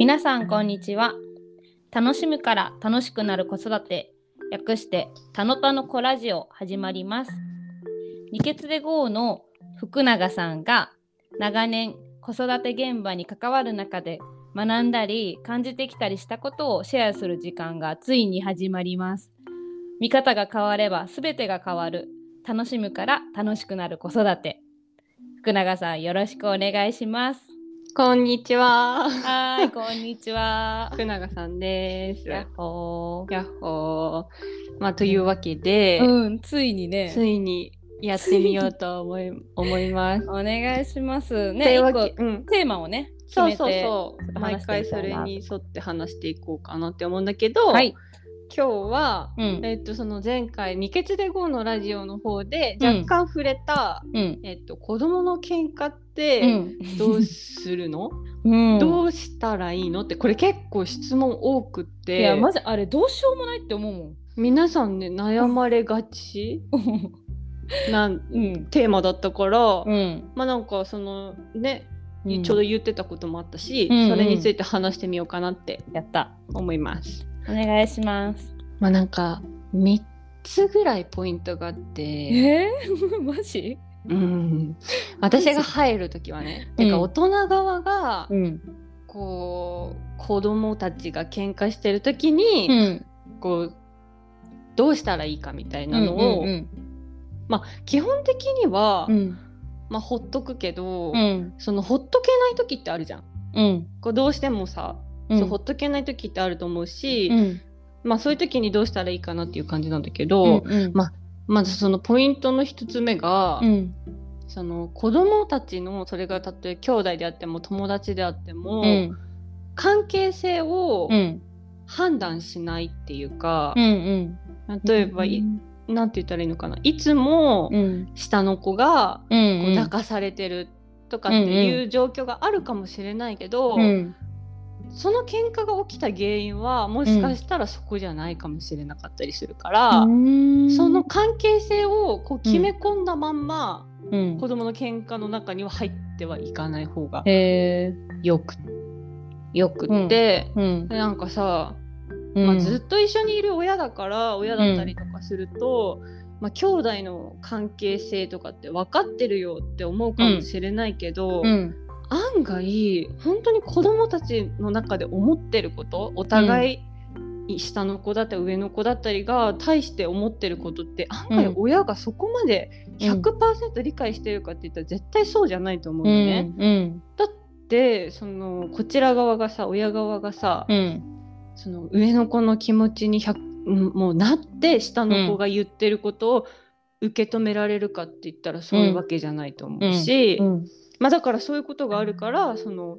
皆さんこんにちは。楽しむから楽しくなる子育て。略してたのたの子ラジオ始まります。二血で GO の福永さんが長年子育て現場に関わる中で学んだり感じてきたりしたことをシェアする時間がついに始まります。見方が変われば全てが変わる。楽しむから楽しくなる子育て。福永さんよろしくお願いします。こんにちは。はい、こんにちは。福永さんです。やっほー。やっほー。まあというわけで、うん、ついにね。ついにやってみようと思い 思います。お願いします。ね、一個うん。テーマをね、決そうそう。そう。毎回それに沿って話していこうかなって思うんだけど、はい。今日は、うん。えっとその前回二血で GO のラジオの方でうん若干触れた、うん。えっと子供の喧嘩っうてん。どうするの？うん。どうしたらいいの？ってこれ結構質問多くって。いや、まずあれ、どうしようもないって思うもん。皆さんね悩まれがち なうん。テーマだったから、うん。まあなんかそのね、うんちょうど言ってたこともあったし、うんうんそれについて話してみようかなってやった。思います。お願いします。まあなんか3つぐらいポイントがあって、えー、マジ？うん、私が 入る時はね、てか大人側がうん。こう子供たちが喧嘩してる時に、うん。こうどうしたらいいかみたいなのを、うん。まあ基本的には、うん。まあほっとくけど、うん。そのほっとけない時ってあるじゃん。うん。こうどうしてもさ、うん。そうほっとけない時ってあると思うし、うん。まあそういう時にどうしたらいいかなっていう感じなんだけど、うん。ままずそのポイントの一つ目が、うん。その子供たちのそれがたとえ兄弟であっても友達であっても、うん。関係性をうん。判断しないっていうかう、ん。例えば、いなんて言ったらいいのかないつもうん。下の子がうん。こう泣かされてるとかっていう状況があるかもしれないけど、うん。その喧嘩が起きた原因はもしかしたらそこじゃないかもしれなかったりするから、その関係性をこう決め込んだまんま、うん子供の喧嘩の中には入ってはいかない方が。よくよくって、うん。でなんかさ、うんまあ、ずっと一緒にいる親だから親だったりとかすると、まあ、兄弟の関係性とかって分かってるよって思うかもしれないけど、うん。案外本当に子供たちの中で思ってることお互い、下の子だったり上の子だったりが対して思ってることって案外うん親がそこまで100%理解してるかって言ったら絶対そうじゃないと思ううのね。ん。うん。だってそのこちら側がさ親側がさ、うん。その上の子の気持ちに100うんもうなって下の子が言ってることを受け止められるかって言ったらそういうわけじゃないと思うし、うん。まあだからそういうことがあるからその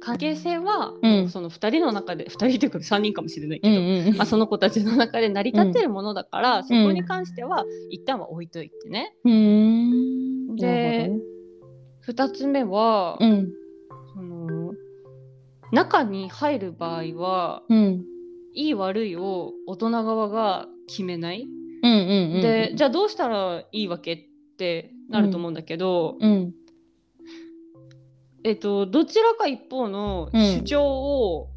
関係性は、うんその2人の中で2人というか3人かもしれないけうど、ん。まあ、その子たちの中で成り立ってるものだから、そこに関しては一旦は置いといてね。うん。で2つ目は、うん。その中に入る場合はうん。いい悪いを大人側が決めない。うん。うん。でじゃあどうしたらいいわけってなると思うんだけど、うん。えっと、どちらか一方のうん主張を、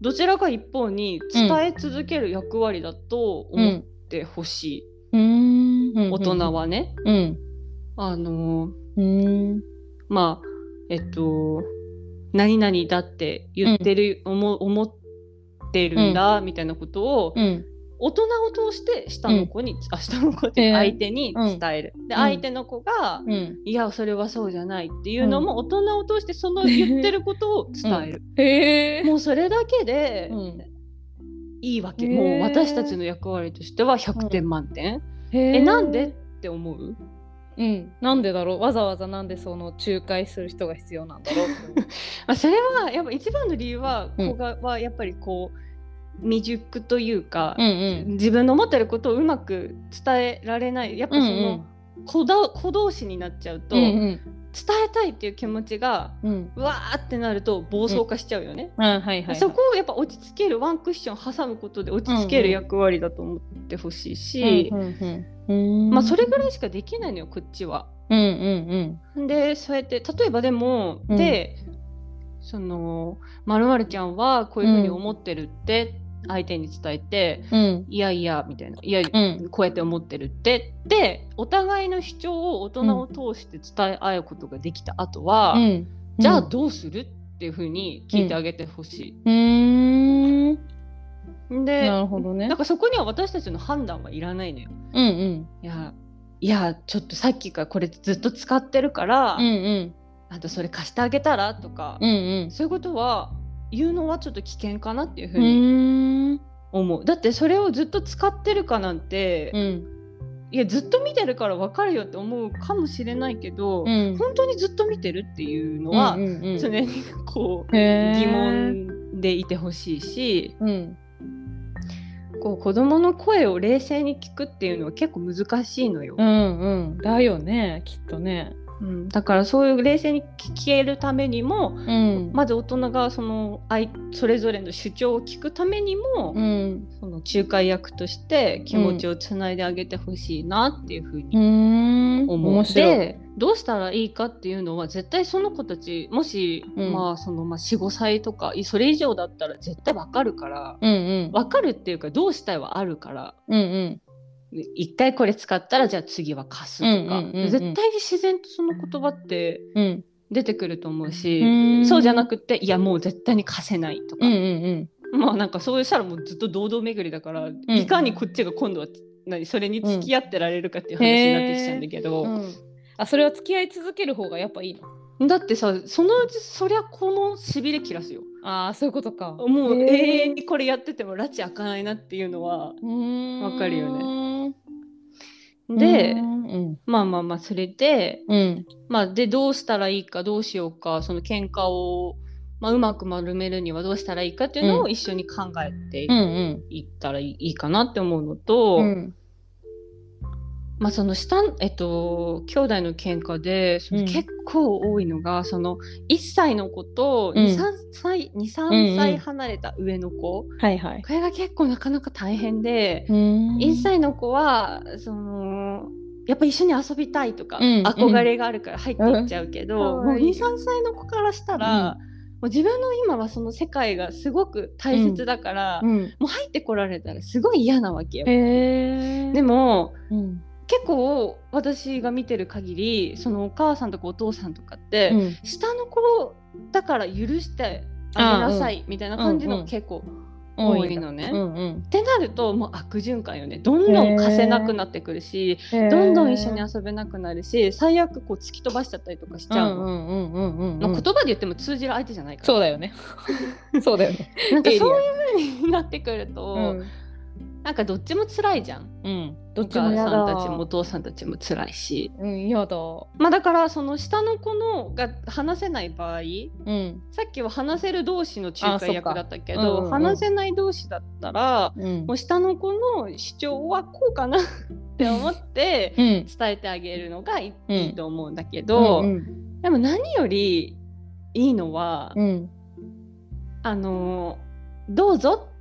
どちらか一方に伝え続ける役割だと思ってほしい、うん。大人。はね。うん。あのうん。まあえっと何々だって言ってる、思思ってるんだ、みたいなことを、うん。大人を通して下の子に、あ下の子ってえー相手に伝える。でうん相手の子が、うん。いやそれはそうじゃないっていうのも、大人を通してその言ってることを伝える。へえ。もうそれだけでうん。いいわけ、へーもう私たちの役割としては100点満点、ええなんでって思う？うん。なんでだろう？わざわざなんでその仲介する人が必要なんだろう まあそれはやっぱ一番の理由は、うん子がはやっぱりこう未熟というか、うんうん。自分の思ってることをうまく伝えられないやっぱそうんの、子だ子同士になっちゃうと、うん伝えたいっていう気持ちがうん。うん。うわーってなると暴走化しちゃうよね。そこをやっぱ落ち着けるワンクッション挟むことで落ち着ける役割だと思ってほしいし、うんうんうん。まあそれぐらいしかできないのよこっちは。うんうんでそうやって例えばでも、うんでそのまるちゃんはこういうふうに思ってるって相手に伝えて、うん。いやいやみたいな。いや、うん。こうやって思ってるって。でお互いの主張を大人を通して伝え合うことができた後は、うん。じゃあどうするっていうふうに聞いてあげてほしい。でなるほどね。だからそこには私たちの判断はいらないのよ。うんうん。いやいやちょっとさっきからこれずっと使ってるから、うんうん。あとそれ貸してあげたらとか、うんうん。そういうことは言うのはちょっと危険かなっていうふううに思う。だってそれをずっと使ってるかなんて、うん。いやずっと見てるから分かるよって思うかもしれないけど、うん。本当にずっと見てるっていうのは、うんうんうん。常にこう疑問でいてほしいしうん。こう子どもの声を冷静に聞くっていうのは結構難しいのよ。うんうん。だよねきっとねうん、だからそういう冷静に聞けるためにもうん。まず大人がその相それぞれの主張を聞くためにも、うん。その仲介役として気持ちをつないであげてほしいなっていうふううに思う。面白い。でどうしたらいいかっていうのは絶対その子たちもし、うん。まあそのまあ45歳とかいそれ以上だったら絶対わかるからうんうん。わかるっていうかどうしたいはあるからうんうん一回これ使ったらじゃあ次は貸すとか、うんうんうんうん。絶対に自然とその言葉ってうん。出てくると思うし、うん。そうじゃなくていやもう絶対に貸せないとか、うんうんまあなんかそうしたらもうずっと堂々巡りだから、いかにこっちが今度は何それに付き合ってられるかっていう話になってきちゃうんだけど、うん。うん。あそれは付き合い続ける方がやっぱいいの？だってさそのうちそりゃこのしびれ切らすよ。ああそういうことか。もう永遠にこれやってても拉致開かないなっていうのはわかるよねで、うんまあまあまあそれでうん。まあでどうしたらいいかどうしようかその喧嘩を、まあ、うまく丸めるにはどうしたらいいかっていうのうん。を一緒に考えていったらいいかなって思うのと、うんまあその下えっと兄弟の喧嘩でそのうん。結構多いのが、その1歳の子とうん。23歳,、うんう23ん歳離れた上の子、はいはい。これが結構なかなか大変で、うん。1歳の子はそのやっぱ一緒に遊びたいとか、うん憧れがあるから入っていっちゃうけど、もううん。可愛い23歳の子からしたら、もう自分の今はその世界がすごく大切だから、うんもう入ってこられたらすごい嫌なわけよ。でもうん結構私が見てる限りそのお母さんとかお父さんとかって、うん。下の子だから許してあげなさいみたいな感じのが結構多いのね。うんうん。ってなるともう悪循環よね。どんどん貸せなくなってくるしどんどん一緒に遊べなくなるし最悪こう突き飛ばしちゃったりとかしちゃうの。言葉で言っても通じる相手じゃないから。そうだよね。そうだよね。なんかそういう風になってくると、うんなんかどっちも辛いじゃん。うん。どおっちも母やだ。さんたちもお父さんたちも辛いし。うんやだ。まあだからその下の子のが話せない場合うん。さっきは話せる同士の仲介役だったけど、うんうんうん。話せない同士だったらうん。もう下の子の主張はこうかな って思ってうん。伝えてあげるのがいい,、と思うんだけど、うんでも何よりいいのは、うん。あのどうぞって、うん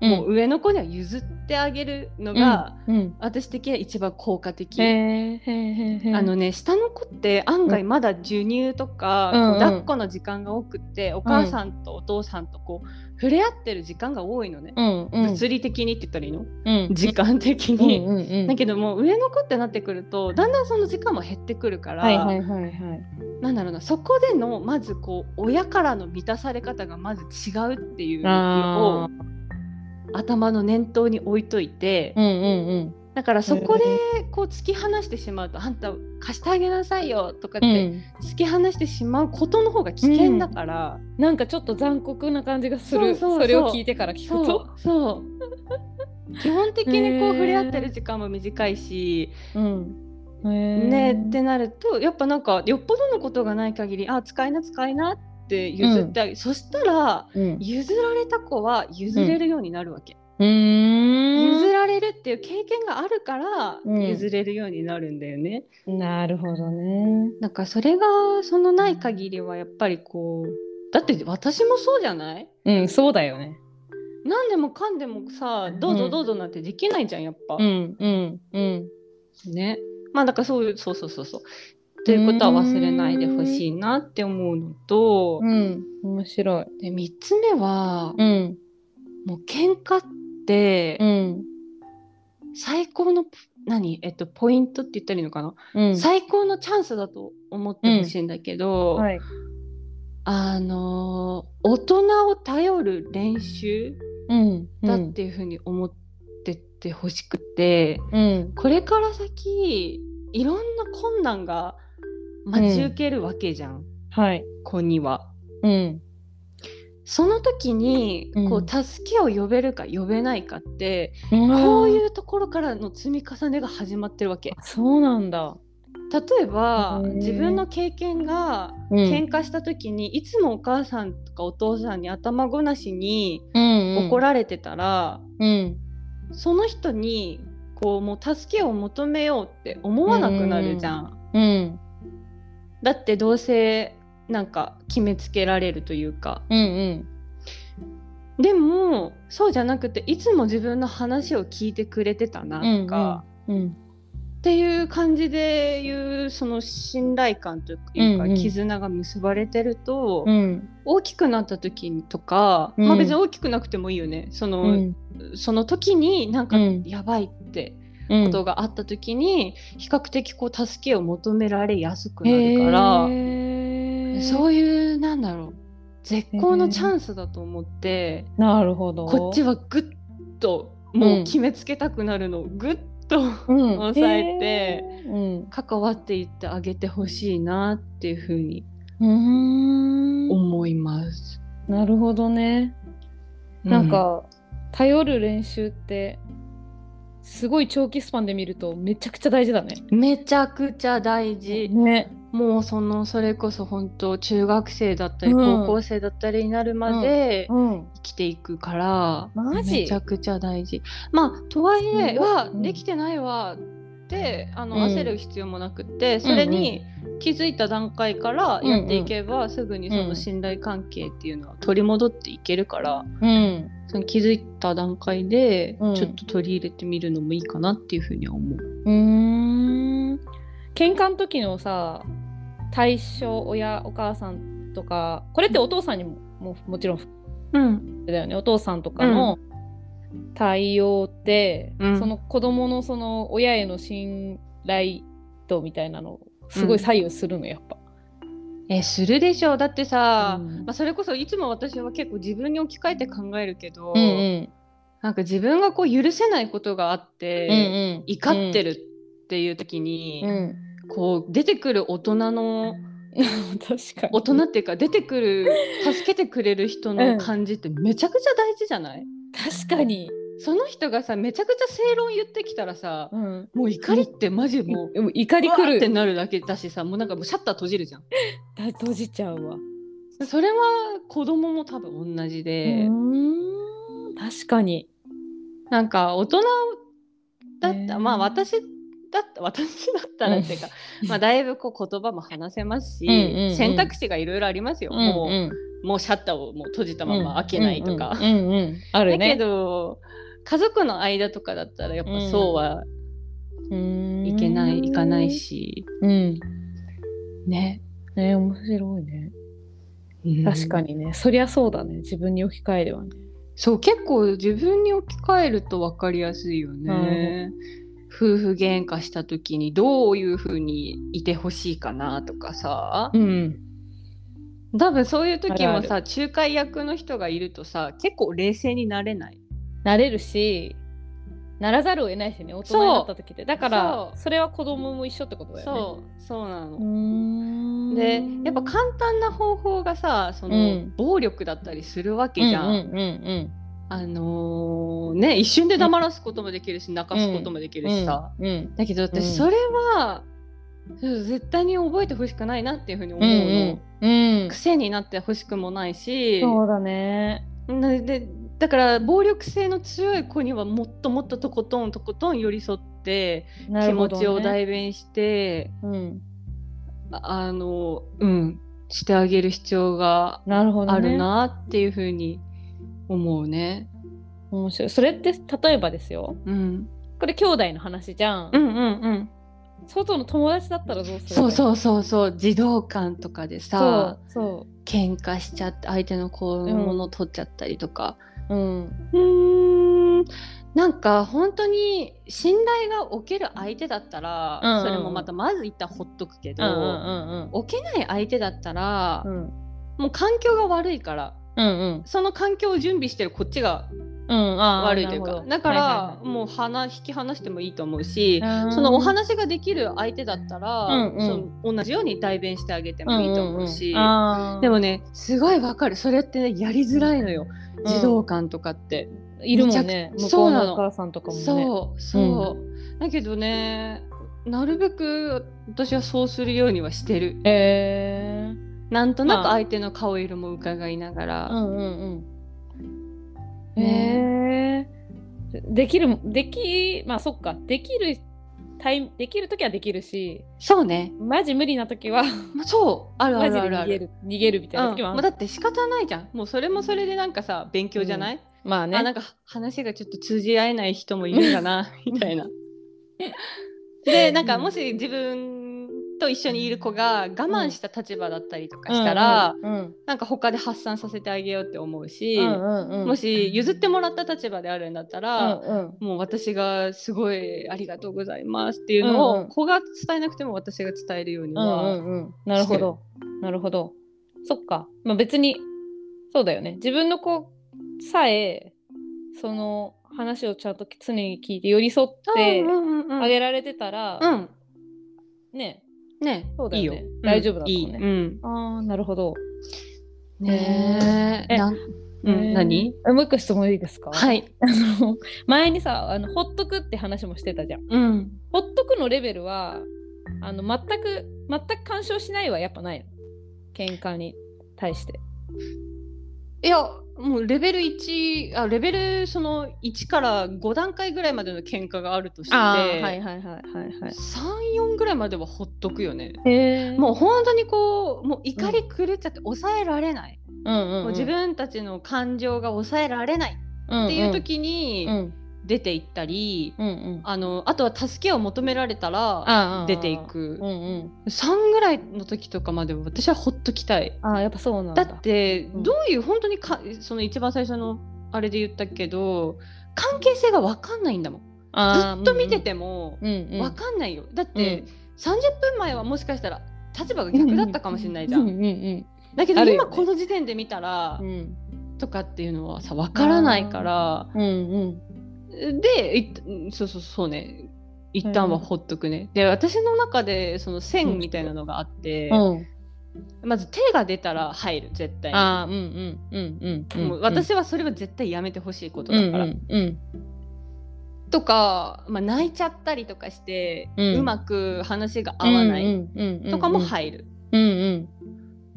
もう上の子には譲ってあげるのが、うん。私的には一番効果的。あのね下の子って案外まだ授乳とか、うん。抱っこの時間が多くって、お母さんとお父さんとこう触れ合ってる時間が多いのね、うんうん。物理的にって言ったらいいの、うん。時間的うんに。うんうん。だけども上の子ってなってくるとだんだんその時間も減ってくるから、はいはいはいはい。なんだろうなそこでのまずこう親からの満たされ方がまず違うっていうのあを頭の念頭に置いといて、ーうんうん。だからそこでこう突き放してしまうと「あんた貸してあげなさいよ」とかってうん。うん突き放してしまうことの方が危険だから、なんかちょっと残酷な感じがする。それを聞いてから聞くと。そう。基本的にこう触れ合ってる時間も短いし、うん。ねってなるとやっぱなんかよっぽどのことがない限り「あ使いな使いな」って譲ってあげる、そしたらうん譲られた子は譲れるようになるわけ。うーん譲られるっていう経験があるからうん譲れるようになるんだよね。なるほどねなんかそれがそのない限りはやっぱりこうだって私もそうじゃない？うんそうだよね何でもかんでもさどうぞどうぞなんてできないじゃんやっぱ。うんうんうんね。まあだからそういうそうそうそうそう。ということは忘れないでほしいなって思うのと、うん、面白い。で3つ目は、うん、もう喧嘩ってうん、最高の何、えっと、ポイントって言ったらいいのかな、うん。最高のチャンスだと思ってほしいんだけど、はい。あのー大人を頼る練習うん、だっていうふうに思っててほしくて、うん、これから先いろんな困難が待ち受けるわけじゃん、はい。子には。うん、その時にうんこう助けを呼べるか呼べないかって、ここういうところからの積み重ねが始まってるわけ。そうなんだ。例えば自分の経験がうん、喧嘩した時に、いつもお母さんとかお父さんに頭ごなしにうん、怒られてたら、うん、その人にこうもう助けを求めようって思わなくなるじゃん。うん、だってどうせなんか決めつけられるというか。うん、うん、でもそうじゃなくていつも自分の話を聞いてくれてたなとか、うん、っていう感じでいうその信頼感というか、うんうん。絆が結ばれてると、うん、大きくなった時にとか、うん。まあ別に大きくなくてもいいよね。その,、うん、そその時になんかうん。やばいってうん、ことがあった時に、比較的こう助けを求められやすくなるから、へーそういうなんだろう絶好のチャンスだと思って。なるほど。こっちはぐっともう決めつけたくなるのをぐっとうん、抑えてうん、関わっていってあげてほしいなっていうふうにうーん、思います。なるほどね。なんか、頼る練習ってすごい長期スパンで見るとめちゃくちゃ大事だね。うんめちゃくちゃ大事。ね。もうそのそれこそ本当中学生だったりうん高校生だったりになるまでうん。生きていくから、マジ？めちゃくちゃ大事。まあとはいえうんできてないわってあのうん焦る必要もなくってそれに気づいた段階からやっていけばすぐにその信頼関係っていうのは取り戻っていけるからうん。その気づいた段階でうんちょっと取り入れてみるのもいいかなっていうふうには思う。うーん。喧嘩の時のさ、対象親お母さんとか、これってお父さんにもももちろんうん、だよね。お父さんとかの対応って、うんその子供のその親への信頼度みたいなのすごい左右するの、やっぱ。えするでしょうだってさ、うんまあ、それこそいつも私は結構自分に置き換えて考えるけど、うんうん。なんか自分がこう許せないことがあっうんて、うん。怒ってるっていう時に、うん。こう出てくる大人の 確かに。大人っていうか出てくる助けてくれる人の感じってめちゃくちゃ大事じゃない、確かに。その人がさめちゃくちゃ正論言ってきたらさ、うん。もう怒りってマジもう、でも怒りくわーってる。なるだけだしさもうなんかもうシャッター閉じるじゃん。だ閉じちゃうわ。それは子供も多分同じうで。確かに。なんか大人だった、まあ私だった私だったらっていうか、まあだいぶこう言葉も話せますし、うんうんうん選択肢がいろいろありますよ、もうもうシャッターをもう閉じたまま開けないとか。うんうんうんうんあるだけね。ど家族の間とかだったらやっぱそうはうんいけない、いかない。しうん。ね、ね面白いね。確かににね。そりゃそうだね。自分に置き換えればね。そう結構自分に置き換えると分かりやすいよね、夫婦喧嘩した時にどういう風にいてほしいかなとかさ、うん。多分そういう時もあさ仲介役の人がいるとさ結構冷静になれないなれるし、ならざるを得ないしね。大人になった時って。だから、それは子供も一緒ってことだよね。そうそうなのでやっぱ簡単な方法がさその、うん暴力だったりするわけじゃん。うんうんうんあのーね一瞬で黙らすこともできるし、泣かすこともできうん。るしさ、うんうんだけどうん私それは、絶対に覚えてほしくないなっていうふうに思ううの、んうんうん。癖になってほしくもないしそうだね。なでだから暴力性の強い子にはもっともっととことんとことん寄り添って、気持ちを代弁してうん。ああのうんしてあげる必要が。あるなっていうふうに思うね。面白い。それって例えばですよ。うん、これ兄弟の話じゃん。うんうんうん外の友達だったらどうするそうそうそうそう児童館とかでさそう喧嘩しちゃって相手の子のもの取っちゃったりとか、そううん。うーん。なんか本当に信頼が置ける相手だったら、うん。うんうんそれもまたまず一旦ほっとくけど、うんうん。置けない相手だったら、うん。もう環境が悪いからうんうん。その環境を準備してるこっちがうん悪いというか。だから、はもう離引き離してもいいと思うし、いはいはいそのお話ができる相手だったら、うんうん。その同じように代弁してあげてもいいと思うし、んんん。あー。でもねすごいわかる。それってねやりづらいのよ、うん。児童館とかって。いるもんね向こうそうなの。のお母さんとかもね。そうそう、だけどねなるべく私はそうするようにはしてる。へえなんとなくまあ。相手の顔色も伺いながら、うんうんうん。ねへえできるできまあそっか。できるタイできる時はできるしそうね。マジ無理な時はまそう。あるあるあるある。逃げる。みたいな時もある、うん。もうだって仕方ないじゃん。もうそれもそれでなんかさ勉強じゃない、まあね。あなんか話がちょっと通じ合えない人もいるんだなみたいな。でなんかもし自分と一緒にいる子が我慢した立場だったりとかしたら、うんうんなんか他で発散させてあげようって思うし、うんうんうん。もし譲ってもらった立場であるんだったら、うんうん。もう私がすごいありがとうございますっていうのを、うんうん。子が伝えなくても私が伝えるようにうんは、うんうん。なるほど。なるほど。そっか。まあ別にそうだよね。自分の子さえその話をちゃんと常に聞いて寄り添ってあげられてたら、うん。ねねそうだよね。いいよ。大丈夫だったもんね。いい。うん。ああなるほど。ねえ。え。なんうん、何？えもう一個質問いいですか？はい。あの 前にさあのほっとくって話もしてたじゃん。うん。ほっとくのレベルはあの全く全く干渉しないはやっぱないの。喧嘩に対していや、もうレベル1、あ、レベルその1から5段階ぐらいまでの喧嘩があるとして、あーはいはいはいはいはい。3、4ぐらいまではほっとくよね。もう本当にこう、もう怒り狂っちゃって抑えられない。うんうんうん、もう自分たちの感情が抑えられないっていう時にうん出て行ったり、うんうん。あのあとは助けを求められたら出ていく。うんうん。3ぐらいの時とかまでは私はほっときたい。あーやっぱそうなんだ。だってうん。どういう本当にかその一番最初のあれで言ったけど関係性が分かんないんだもん。ずっと見ててもうんうん。分かんないよ。だっうん。て30分前はもしかしたら立場が逆だったかもしれないじゃうんんうんうん。だけど今この時点で見たらうん。とかっていうのはさ分からないからうんうんでいうんそうそうそうね。一旦はほっとくね。で私の中でその線みたいなのがあってうん。まず手が出たら入る。絶対に。ああうんうんうんうんうん私はそれは絶対やめてほしいことだから。うんうんとか、まあ、泣いちゃったりとかして、ううんまく話が合わない。うんうんうんとかも入る。うんうん。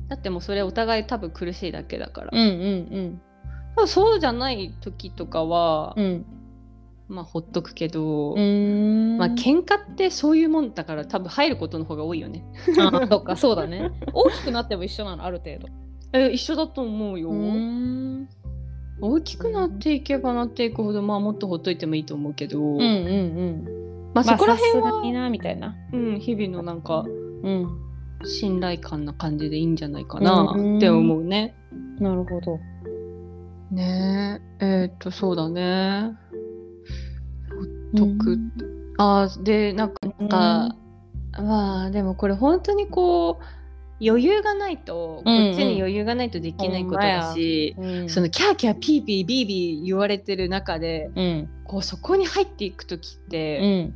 だってもうそれお互い多分苦しいだけだから。うんうんただそうじゃない時とかは、うんうんまあほっとくけど、まあ喧嘩ってそういうもんだから多分入ることの方が多いよね。あそっか そうだね。大きくなっても一緒なのある程度。え一緒だと思うよ。う大きくなっていけばなっていくほど、まあもっとほっといてもいいと思うけど、うんうんうん。まあそこら辺は、まあみたいな。うん、日々のなんかうん。信頼感な感じでいいんじゃないかなうん。って思うね。なるほど。ねえ、えーっと、そうだね。とくうん。あーで、なんか、まあ、でもこれ本当にこう、余裕がないと、こうんうん。っちに余裕がないとできないことだし、うん。そのキャーキャーピーピービービー言われてる中で、うん。こうそこに入っていく時っうて、ん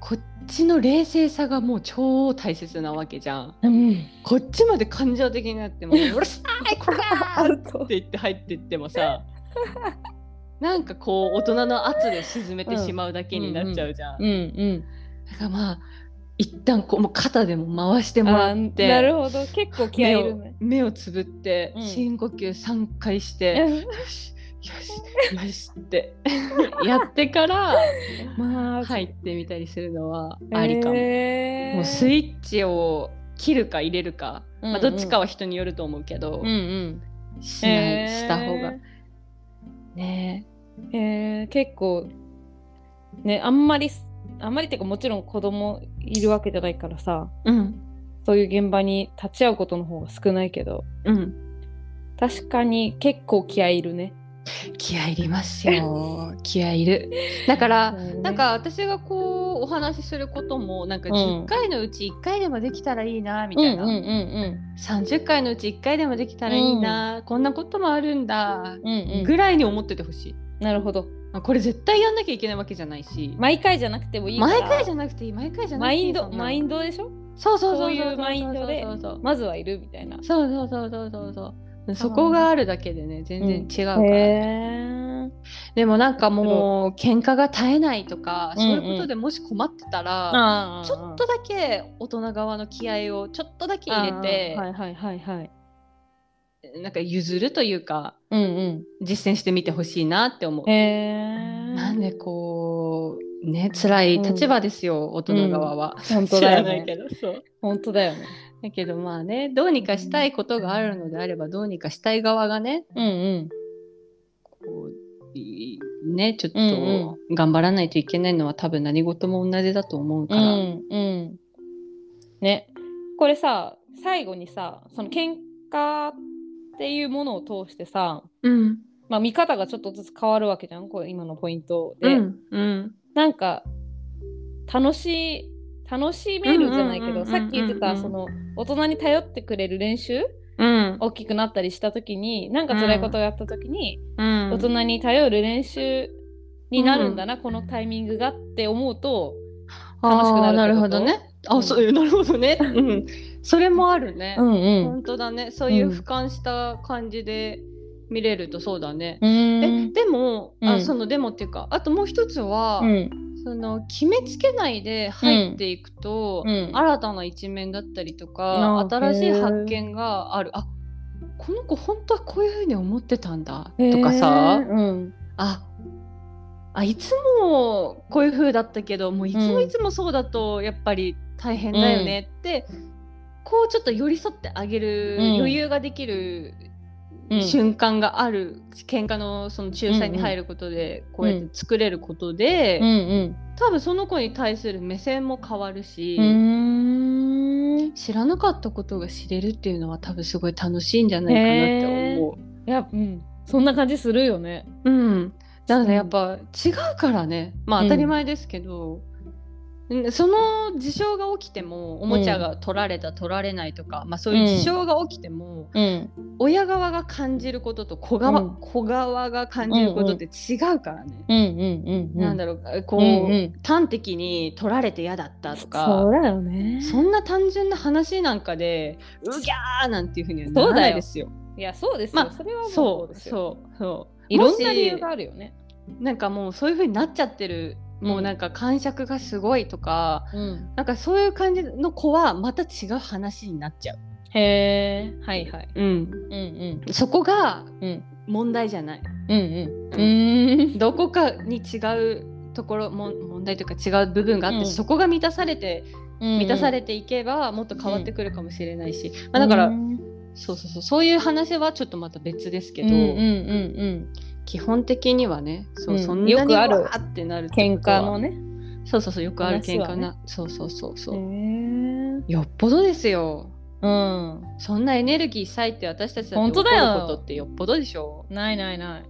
こっちの冷静さがもう超大切なわけじゃん。うん。こっちまで感情的になっても、うるさいこらっ て言って入ってってもさなんかこう大人の圧で沈めてしまうだけになっちゃうじゃん。うんうんだからまあ一旦こうもう肩でも回してもらあってなるほど。結構気合いるね。目をつぶって、うん。深呼吸3回して、よしよしよしってやってから まあ入ってみたりするのはありかも。へー。もうスイッチを切るか入れるか、まあ、うんうん。どっちかは人によると思うけど、うんうん。しない、へーした方がね。へー。結構ねあんまりあんまりっていうかもちろん子供いるわけじゃないからさ。うん。そういう現場に立ち会うことの方が少ないけど。うん。確かに結構気合いるね。気合いりますよ。気合いる。だからなんか私がこうお話しすることもなんかうん。10回のうち1回でもできたらいいなみうんたいな、うんうん30回のうち1回でもできたらいいな、こんなこともあるんだうんうん。うんぐらいに思っててほしい、なるほど。あこれ絶対やんなきゃいけないわけじゃないし。毎回じゃなくてもいいから。毎回じゃなくていい毎回じゃなくマインドていいそんなのマインドでしょ？そうそうそうそういうマインドでそうそうまずはいるみたいな。そうそうそうそうそうそうそこがあるだけでね全然違うから、へでもなんかもう喧嘩が絶えないとか、うんうんそういうことでもし困ってたら、あちょっとだけ大人側の気合をちょっとだけ入れて、はいはいはいはい。なんか譲るというかうんうん。実践してみてほしいなって思う。なんでこうね辛い立場ですよ、大人側は。本当知だよね。本当だよね。だけどまあねどうにかしたいことがあるのであればどうにかしたい側がねうんうん。こういねちょっうんと頑張らないといけないのは多分何事も同じだと思うから。うんうん。ね。これさ、最後にさ、その喧嘩っていうものを通してさ、うんまあ見方がちょっとずつ変わるわけじゃん、これ今のポイントで。うんうんなんか、楽しい、楽しめるじゃないけど、うんうんうんうんさっき言ってた、その、大人に頼ってくれる練習？うん大きくなったりした時に、なんか辛いことをやった時に、うん大人に頼る練習になるんだな、このタイミングがって思うと、楽しくなるなるほどね。うんあ、そうなるほどね。うん、それもあるね。んうん。本当だね。そういううん俯瞰した感じで見れるとそうだね。うえ。でも、うんあそのでもっていうかあともう一つは、うん。その決めつけないで入っていくと、うん。新たな一面だったりとあか新しい発見がある。あこの子本当はこういうふうに思ってたんだとかさ、うん。ああいつもこういう風だったけどもういつもいつもそうだとやっぱり大変だよねって、こうちょっと寄り添ってあげるうん。余裕ができるうん瞬間がある、喧嘩のその仲裁に入ることでこうやって作れることで、うんうん。多分その子に対する目線も変わるし。知らなかったことが知れるっていうのは多分すごい楽しいんじゃないかなって思う。いや、うん。そんな感じするよね。うん、なのでやっぱ違うからねまあ当たり前ですけど、うんその事象が起きてもおもちゃが取られた、取られないとか、まあ、そういう事象が起きても、うん。親側が感じることと子側,、うん子側が感じることって違うからね。うんうんうんうん。なんだろうこう、うんうん端的に取られて嫌だったとかそうだよね。そんな単純な話なんかでうぎゃーなんていうふうにはならないですよ。いや、そうですよ。まあそれはそうですよ。そうそういろんな理由があるよね。なんかもうそういう風になっちゃってる、もうなんか感触がすごいとかうん。なんかそういう感じの子はまた違う話になっちゃう。へえ。はいはい。うん、うんうん。そこがうん問題じゃない。うんうん。うーん。どこかに違うところも問題というか違う部分があって、うんそこが満たされて満たされていけばもっと変わってくるかもしれないし、まあ、だから、うんそうそうそうそういう話はちょっとまた別ですけど、うんうんうん基本的にはねそう、うんそんなによくある？ってなる喧嘩のね。そうそうそうよくある喧嘩な、そうそうそうそう。よっぽどですようん。そんなエネルギー割いて私たちだって本当だよ怒ることってよっぽどでしょないないない。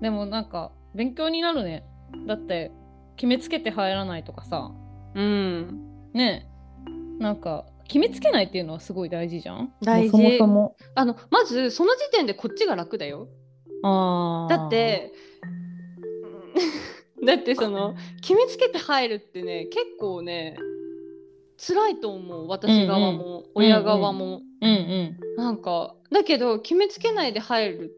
でもなんか勉強になるね。だって決めつけて入らないとかさ。うんねえ。なんか決めつけないっていうのはすごい大事じゃん大事もうそもあのまずその時点でこっちが楽だよだっ、て だってその決めつけて入るってね結構ね辛いと思う私側も、親側も、うんうん。なんかだけど決めつけないで入る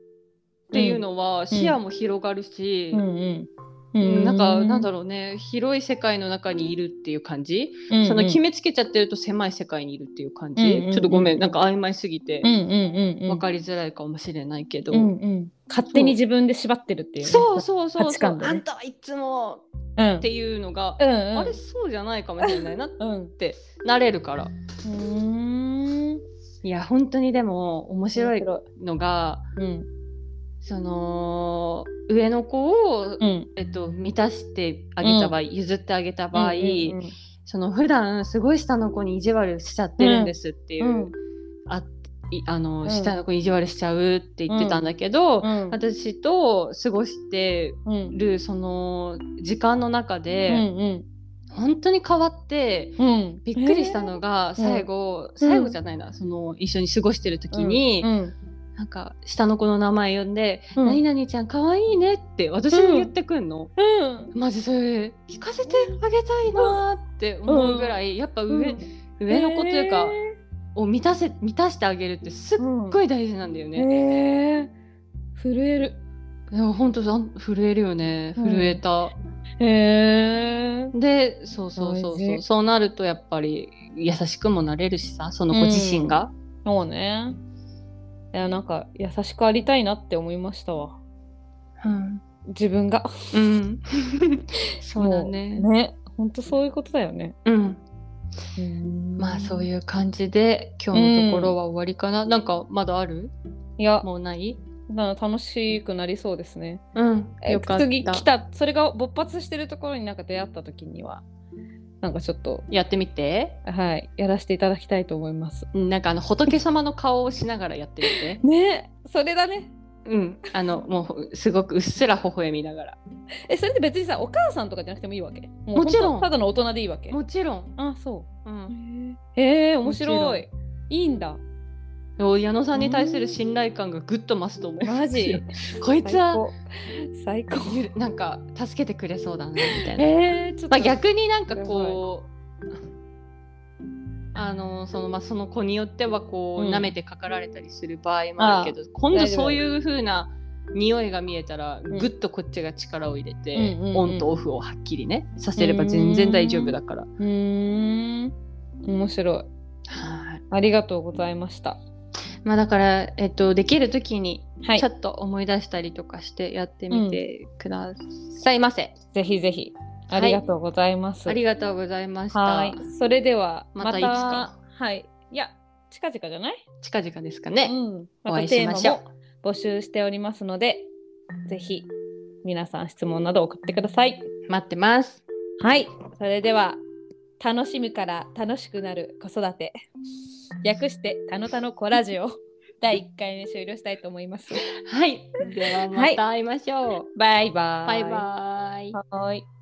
っていうのは視野も広がるし、うんうん。うんなんかなんだろろうね広い世界の中にいるっていう感じ、うその決めめつけちゃってると狭い世界にいるっていう感じ、うんうんうんちょっとごめんなんか曖昧すぎてうんうんうんうん。分かりづらいかもしれないけど、うんうん。勝手に自分で縛ってるっていうね。そうそうそうそう、ねあんたはいつもうん。っていうのが、うんうん。あれそうじゃないかもしれないなっうん。てなれるからうーん。いや本当にでも面白い面のがうん。その上の子を、うん。えっと、満たしてあげた場合、譲ってあげた場合、うんうんその普段すごい下の子に意地悪しちゃってるんですっていう、うん。あいあの、うん。下の子に意地悪しちゃうって言ってたんだけど、うん。私と過ごしてうんるその時間の中うんで、本当に変わってうん。うんびっくりしたのが最後、最後じゃないなその一緒に過ごしてる時に、うんなんか下の子の名前呼んで「うん。何々ちゃん可愛いね」って私に言ってくんの？うん。マジそれ聞かせてあげたいなーって思うぐらい、やっぱ上,、上の子というか、を満たせ満たしてあげるってすっごい大事なんだよへね。え震える。いや本当震えるよね。うん。震えた。へえでそうそうそうそう。そうなるとやっぱり優しくもなれるしさその子自身が。そうねいやなんか優しくありたいなって思いましたわ。うん。自分が。うん、そうだね。ねほんとそういうことだよね。うん、まあそうういう感じで今日のところは終わりかな。なんかまだある？いや。もうない？だから楽しくなりそうですね。うん。えよかった。次来たそれが勃発してるところになんか出会った時にはなんかちょっとやってみて。はいやらせていただきたいと思います。うんなんかあの仏様の顔をしながらやってみて。ねそれだね。うん、あのもうすごくうっすら微笑みながら。えそれって別にさお母さんとかじゃなくてもいいわけ？うもちろん。ただの大人でいいわけ？もちろん。あそう。うん、へえ面も白いいいんだ矢野さんに対する信頼感がぐっと増すと思う。マジ？こいつは最高。なんか助けてくれそうだなみたいな。えー、ちょっと、まあ、逆になんかこうあのそのまあその子によってはこう、うん。舐めてかかられたりする場合もあるけど今度そういう風な匂いが見えたらん。ぐっとこっちが力を入れて、うん。オンとオフをはっきりねさせれば全然大丈夫だから。うーん。面白い。はい。ありがとうございましたまあだから、えっと、できる時にはい。ちょっと思い出したりとかしてやってみてくださいませ。ぜひぜひ。あはい。りがとうございます、ありがとうございました。はい。それではまたいつか。はい。いや近々じゃない？近々ですかね。うん、おま会いたテーマしましょうも募集しておりますのでぜひ皆さん質問など送ってください。待ってます。はい。それでは楽しむから楽しくなる子育て略してたのたのコラジオ第1回目終了したいと思いますはい。ではまた会いましょう。バイバイバイバイ。はーい